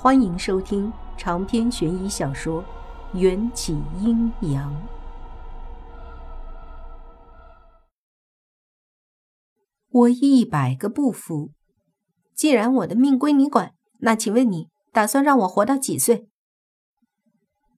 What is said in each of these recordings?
欢迎收听长篇悬疑小说《缘起阴阳》。我一百个不服！既然我的命归你管，那请问你打算让我活到几岁？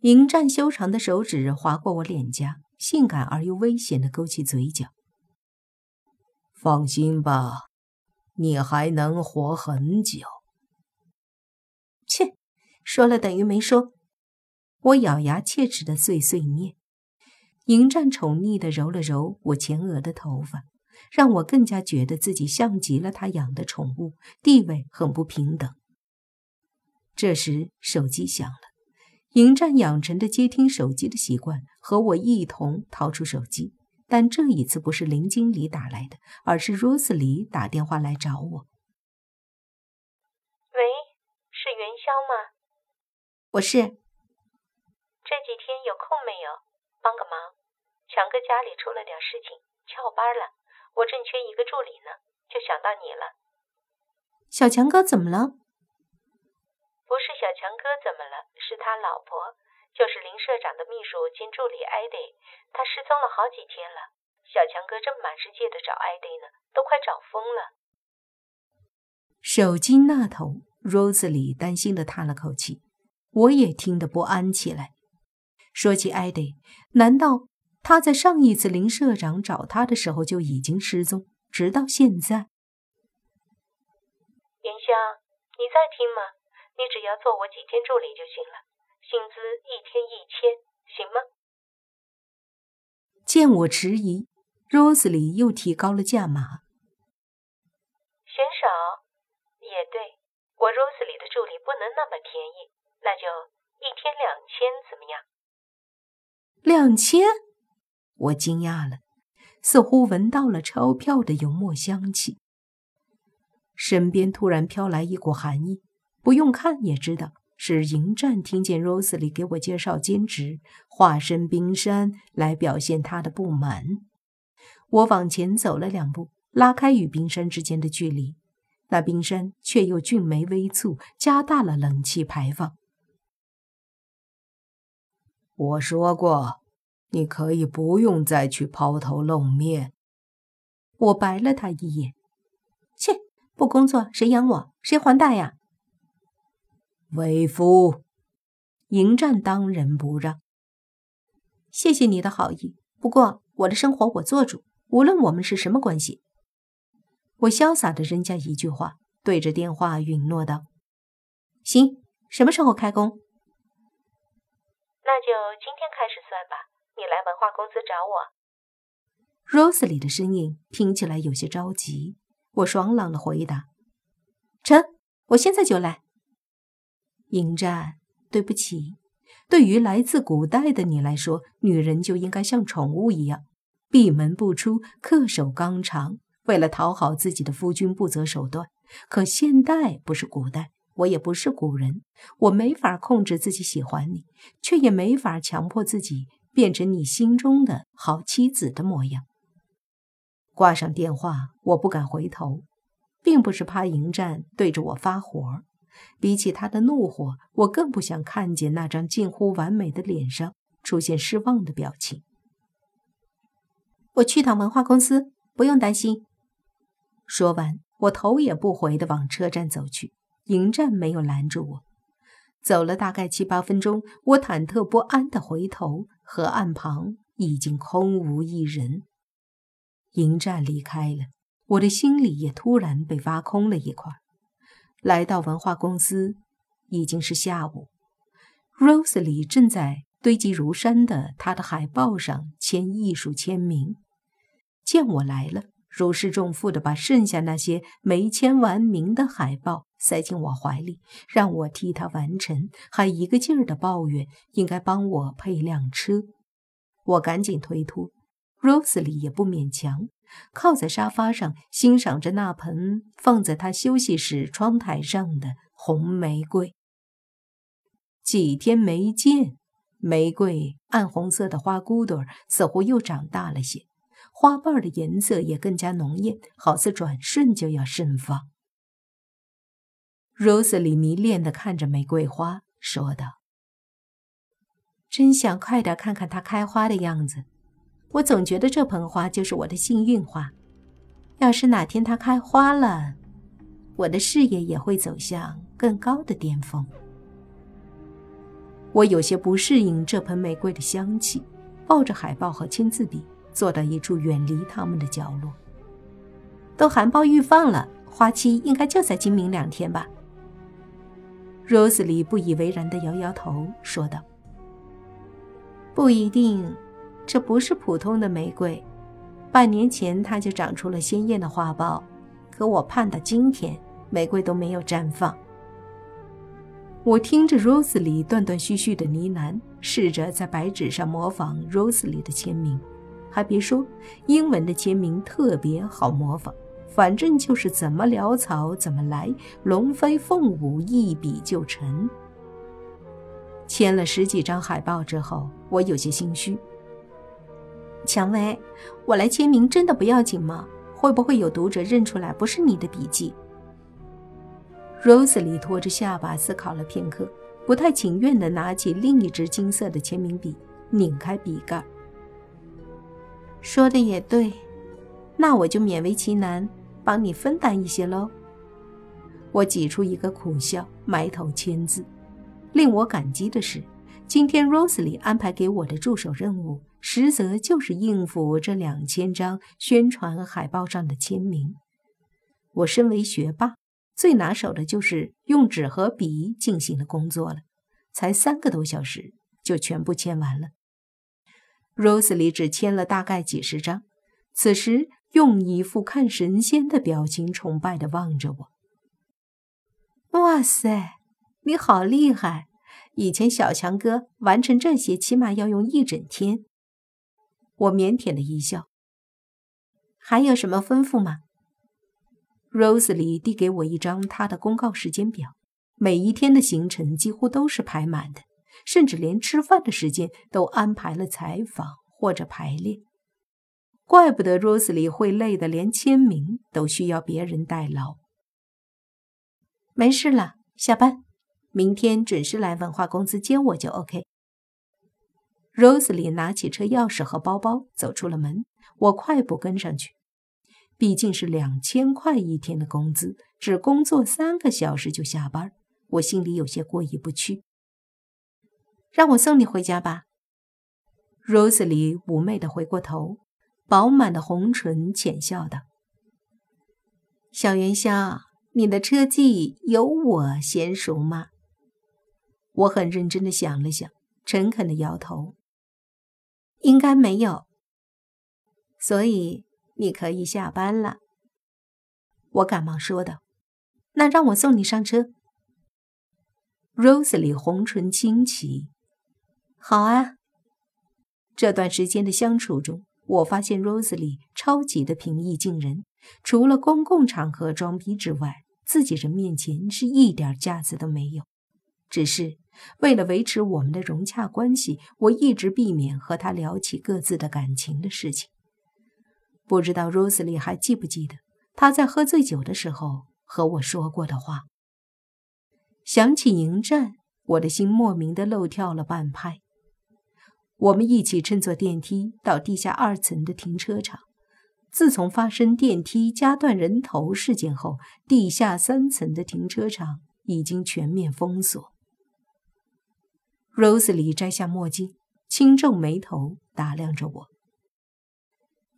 迎战修长的手指划过我脸颊，性感而又危险的勾起嘴角。放心吧，你还能活很久。说了等于没说。我咬牙切齿的碎碎念。迎战宠溺的揉了揉我前额的头发，让我更加觉得自己像极了他养的宠物，地位很不平等。这时手机响了，迎战养成的接听手机的习惯，和我一同掏出手机。但这一次不是林经理打来的，而是 Rose 里打电话来找我。我是。这几天有空没有？帮个忙，强哥家里出了点事情，翘班了，我正缺一个助理呢，就想到你了。小强哥怎么了？不是小强哥怎么了，是他老婆。就是林社长的秘书兼助理艾迪，他失踪了好几天了。小强哥正满世界的找艾迪呢，都快找疯了。手机那头，Rosely 担心的叹了口气，我也听得不安起来。说起艾迪，难道他在上一次林社长找他的时候就已经失踪，直到现在？元香，你在听吗？你只要做我几天助理就行了。薪资一天一千，行吗？见我迟疑，Rosely 又提高了价码。嫌少？也对，我 Rosely 的助理不能那么便宜，那就一天两千，怎么样？两千？我惊讶了，似乎闻到了钞票的油墨香气。身边突然飘来一股寒意，不用看也知道。是迎战听见 Rose 里给我介绍兼职，化身冰山来表现他的不满。我往前走了两步，拉开与冰山之间的距离，那冰山却又俊眉微蹙，加大了冷气排放。我说过，你可以不用再去抛头露面。我白了他一眼，切，不工作谁养我？谁还贷呀？为夫，迎战当仁不让。谢谢你的好意，不过我的生活我做主，无论我们是什么关系。我潇洒的扔下一句话，对着电话允诺道：“行，什么时候开工？那就今天开始算吧。你来文化公司找我。” Rose 的声音听起来有些着急。我爽朗的回答：“成，我现在就来。”迎战，对不起，对于来自古代的你来说，女人就应该像宠物一样，闭门不出，恪守纲常，为了讨好自己的夫君不择手段。可现代不是古代，我也不是古人，我没法控制自己喜欢你，却也没法强迫自己变成你心中的好妻子的模样。挂上电话，我不敢回头，并不是怕迎战对着我发火。比起他的怒火，我更不想看见那张近乎完美的脸上出现失望的表情。我去趟文化公司，不用担心。说完，我头也不回地往车站走去。迎战没有拦住我。走了大概七八分钟，我忐忑不安地回头，河岸旁已经空无一人。迎战离开了，我的心里也突然被挖空了一块。来到文化公司，已经是下午。Rose 里正在堆积如山的他的海报上签艺术签名。见我来了，如释重负的把剩下那些没签完名的海报塞进我怀里，让我替他完成，还一个劲儿的抱怨应该帮我配辆车。我赶紧推脱，Rose 里也不勉强。靠在沙发上，欣赏着那盆放在他休息室窗台上的红玫瑰。几天没见，玫瑰暗红色的花骨朵似乎又长大了些，花瓣的颜色也更加浓艳，好似转瞬就要盛放。Rosely 迷恋地看着玫瑰花，说道：“真想快点看看它开花的样子。我总觉得这盆花就是我的幸运花。要是哪天它开花了，我的事业也会走向更高的巅峰。”我有些不适应这盆玫瑰的香气，抱着海报和签字笔，坐到一处远离他们的角落。都含苞欲放了，花期应该就在今明两天吧。Rosely 不以为然地摇摇头，说道：“不一定，这不是普通的玫瑰。半年前它就长出了鲜艳的花苞，可我盼到今天，玫瑰都没有绽放。”我听着 Rosely 断断续续的呢喃，试着在白纸上模仿 Rosely 的签名。还别说，英文的签名特别好模仿。反正就是怎么潦草怎么来，龙飞凤舞，一笔就成。签了十几张海报之后，我有些心虚。蔷薇，我来签名真的不要紧吗？会不会有读者认出来不是你的笔迹？Rosely 托着下巴思考了片刻，不太情愿地拿起另一支金色的签名笔，拧开笔盖。说的也对，那我就勉为其难。帮你分担一些喽。我挤出一个苦笑，埋头签字。令我感激的是，今天 Rosely 安排给我的助手任务，实则就是应付这两千张宣传海报上的签名。我身为学霸，最拿手的就是用纸和笔进行的工作了。才三个多小时，就全部签完了。Rosely 只签了大概几十张，此时。用一副看神仙的表情，崇拜的望着我。哇塞，你好厉害！以前小强哥完成这些起码要用一整天。我腼腆的一笑。还有什么吩咐吗？Rosely 递给我一张他的公告时间表，每一天的行程几乎都是排满的，甚至连吃饭的时间都安排了采访或者排练。怪不得 rosie 会累得连签名都需要别人代劳。没事了，下班，明天准时来文化公司接我就 OK。rosie 拿起车钥匙和包包走出了门，我快步跟上去。毕竟是两千块一天的工资，只工作三个小时就下班，我心里有些过意不去。让我送你回家吧。rosie 妩媚的回过头。饱满的红唇浅笑道：“小元宵，你的车技有我娴熟吗？”我很认真的想了想，诚恳的摇头：“应该没有。”所以你可以下班了。我赶忙说道：“那让我送你上车。”Rosely 红唇轻启：“好啊。”这段时间的相处中。我发现 Rosely 超级的平易近人，除了公共场合装逼之外，自己人面前是一点架子都没有。只是为了维持我们的融洽关系，我一直避免和他聊起各自的感情的事情。不知道 Rosely 还记不记得他在喝醉酒的时候和我说过的话？想起迎战，我的心莫名的漏跳了半拍。我们一起乘坐电梯到地下二层的停车场。自从发生电梯夹断人头事件后，地下三层的停车场已经全面封锁。Rosely 摘下墨镜，轻皱眉头，打量着我。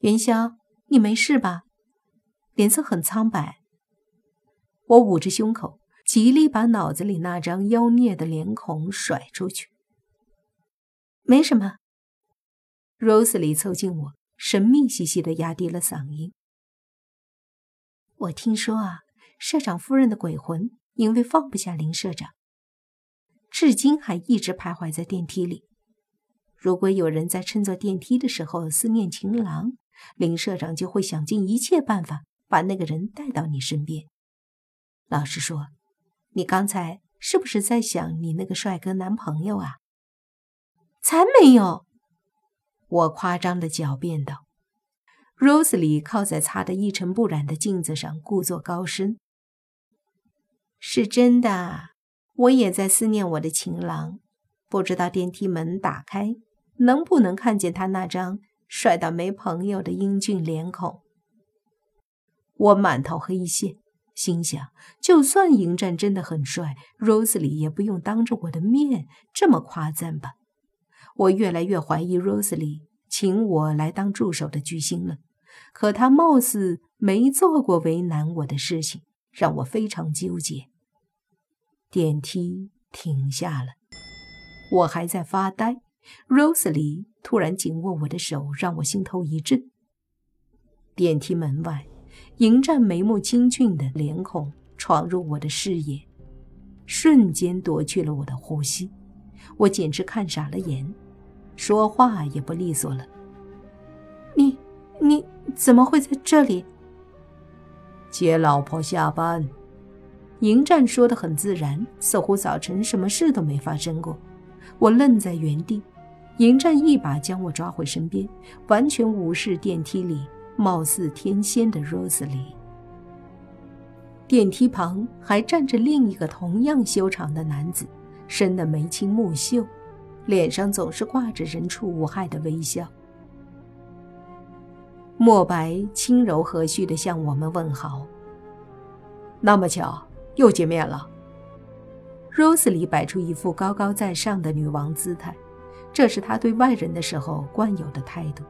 元宵，你没事吧？脸色很苍白。我捂着胸口，极力把脑子里那张妖孽的脸孔甩出去。没什么。Rosely 凑近我，神秘兮兮的压低了嗓音：“我听说啊，社长夫人的鬼魂因为放不下林社长，至今还一直徘徊在电梯里。如果有人在乘坐电梯的时候思念情郎，林社长就会想尽一切办法把那个人带到你身边。老实说，你刚才是不是在想你那个帅哥男朋友啊？”才没有！我夸张的狡辩道。Rosely 靠在擦得一尘不染的镜子上，故作高深。是真的，我也在思念我的情郎。不知道电梯门打开，能不能看见他那张帅到没朋友的英俊脸孔？我满头黑线，心想：就算迎战真的很帅，Rosely 也不用当着我的面这么夸赞吧。我越来越怀疑 Rosely 请我来当助手的居心了。可他貌似没做过为难我的事情，让我非常纠结。电梯停下了。我还在发呆，Rosely 突然紧握我的手，让我心头一震。电梯门外，迎战眉目清俊的脸孔闯入我的视野，瞬间夺去了我的呼吸，我简直看傻了眼，说话也不利索了。你你怎么会在这里？接老婆下班。迎战说的很自然，似乎早晨什么事都没发生过。我愣在原地，迎战一把将我抓回身边，完全无视电梯里貌似天仙的 Rosely。电梯旁还站着另一个同样修长的男子，生得眉清目秀，脸上总是挂着人畜无害的微笑。墨白轻柔和煦地向我们问好。那么巧，又见面了。Rosely 摆出一副高高在上的女王姿态，这是她对外人的时候惯有的态度。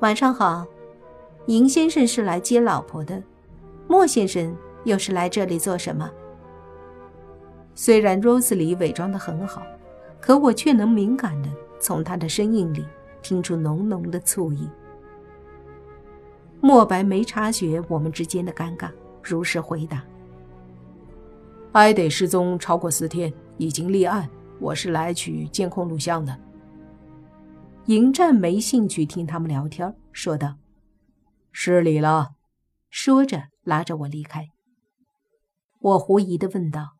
晚上好，尹先生是来接老婆的，莫先生又是来这里做什么？虽然 Rosely 伪装得很好，可我却能敏感的从他的声音里听出浓浓的醋意。莫白没察觉我们之间的尴尬，如实回答。艾得失踪超过四天，已经立案。我是来取监控录像的。迎战没兴趣听他们聊天，说道：“失礼了。”说着拉着我离开。我狐疑地问道：“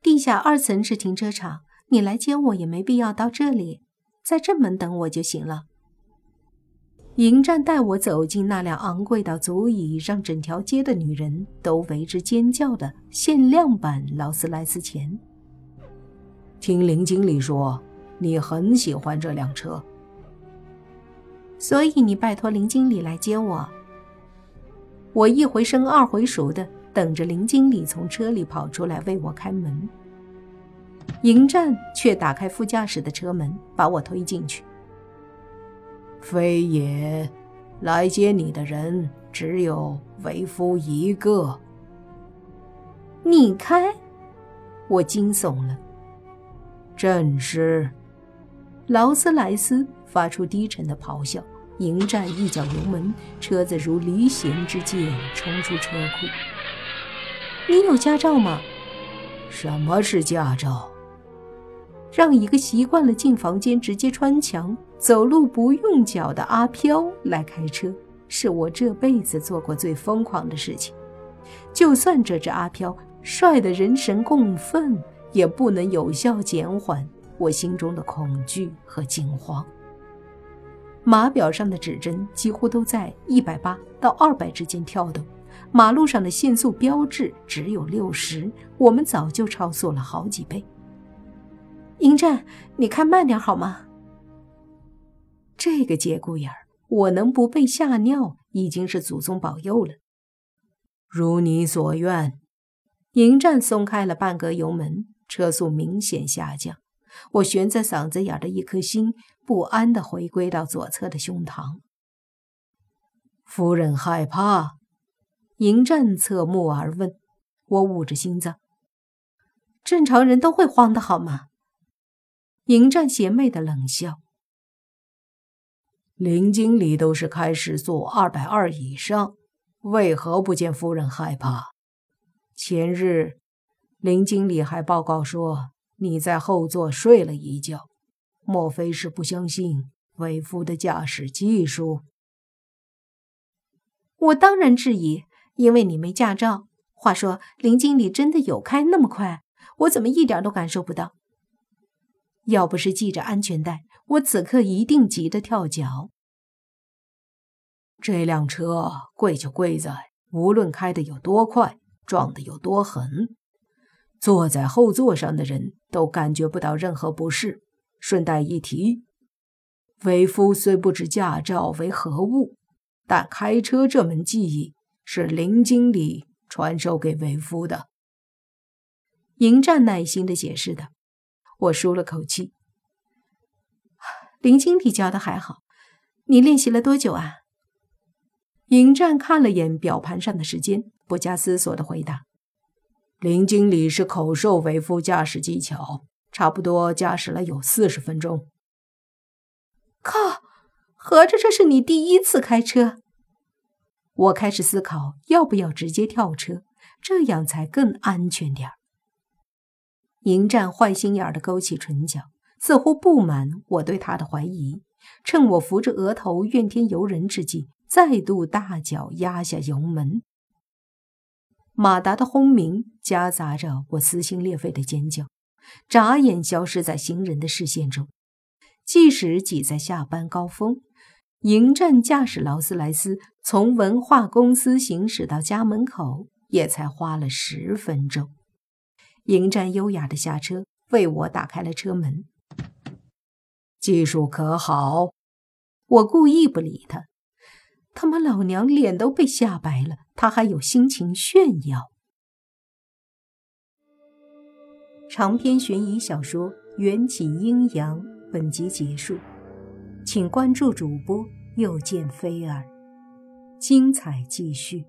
地下二层是停车场，你来接我也没必要到这里，在正门等我就行了。”迎战带我走进那辆昂贵到足以让整条街的女人都为之尖叫的限量版劳斯莱斯前。听林经理说，你很喜欢这辆车，所以你拜托林经理来接我。我一回生二回熟的等着林经理从车里跑出来为我开门。迎战却打开副驾驶的车门，把我推进去。非也，来接你的人只有为夫一个。你开，我惊悚了。正是。劳斯莱斯发出低沉的咆哮，迎战一脚油门，车子如离弦之箭冲出车库。你有驾照吗？什么是驾照？让一个习惯了进房间直接穿墙、走路不用脚的阿飘来开车，是我这辈子做过最疯狂的事情。就算这只阿飘帅得人神共愤，也不能有效减缓我心中的恐惧和惊慌。码表上的指针几乎都在一百八到二百之间跳动，马路上的限速标志只有六十，我们早就超速了好几倍。迎战，你开慢点好吗？这个节骨眼儿，我能不被吓尿已经是祖宗保佑了。如你所愿。迎战松开了半格油门，车速明显下降。我悬在嗓子眼的一颗心不安地回归到左侧的胸膛。夫人害怕？迎战侧目而问。我捂着心脏。正常人都会慌的好吗？迎战邪魅的冷笑。林经理都是开时速二百二以上，为何不见夫人害怕？前日，林经理还报告说你在后座睡了一觉，莫非是不相信为夫的驾驶技术？我当然质疑，因为你没驾照。话说，林经理真的有开那么快？我怎么一点都感受不到？要不是系着安全带，我此刻一定急得跳脚。这辆车贵就贵在，无论开的有多快，撞得有多狠。坐在后座上的人都感觉不到任何不适。顺带一提，为夫虽不知驾照为何物，但开车这门技艺是林经理传授给为夫的。迎战耐心的解释道。我舒了口气。林经理教的还好，你练习了多久啊？迎战看了眼表盘上的时间，不加思索的回答。林经理是口授为副驾驶技巧，差不多驾驶了有四十分钟。靠，合着这是你第一次开车？我开始思考要不要直接跳车，这样才更安全点儿。迎战坏心眼的勾起唇角，似乎不满我对他的怀疑。趁我扶着额头怨天尤人之际，再度大脚压下油门。马达的轰鸣夹杂着我撕心裂肺的尖叫，眨眼消失在行人的视线中。即使挤在下班高峰，迎战驾驶劳斯莱斯从文化公司行驶到家门口，也才花了十分钟。迎战优雅的下车，为我打开了车门。技术可好？我故意不理他。他妈老娘脸都被吓白了，他还有心情炫耀？长篇悬疑小说《缘起阴阳》本集结束，请关注主播，又见菲儿，精彩继续。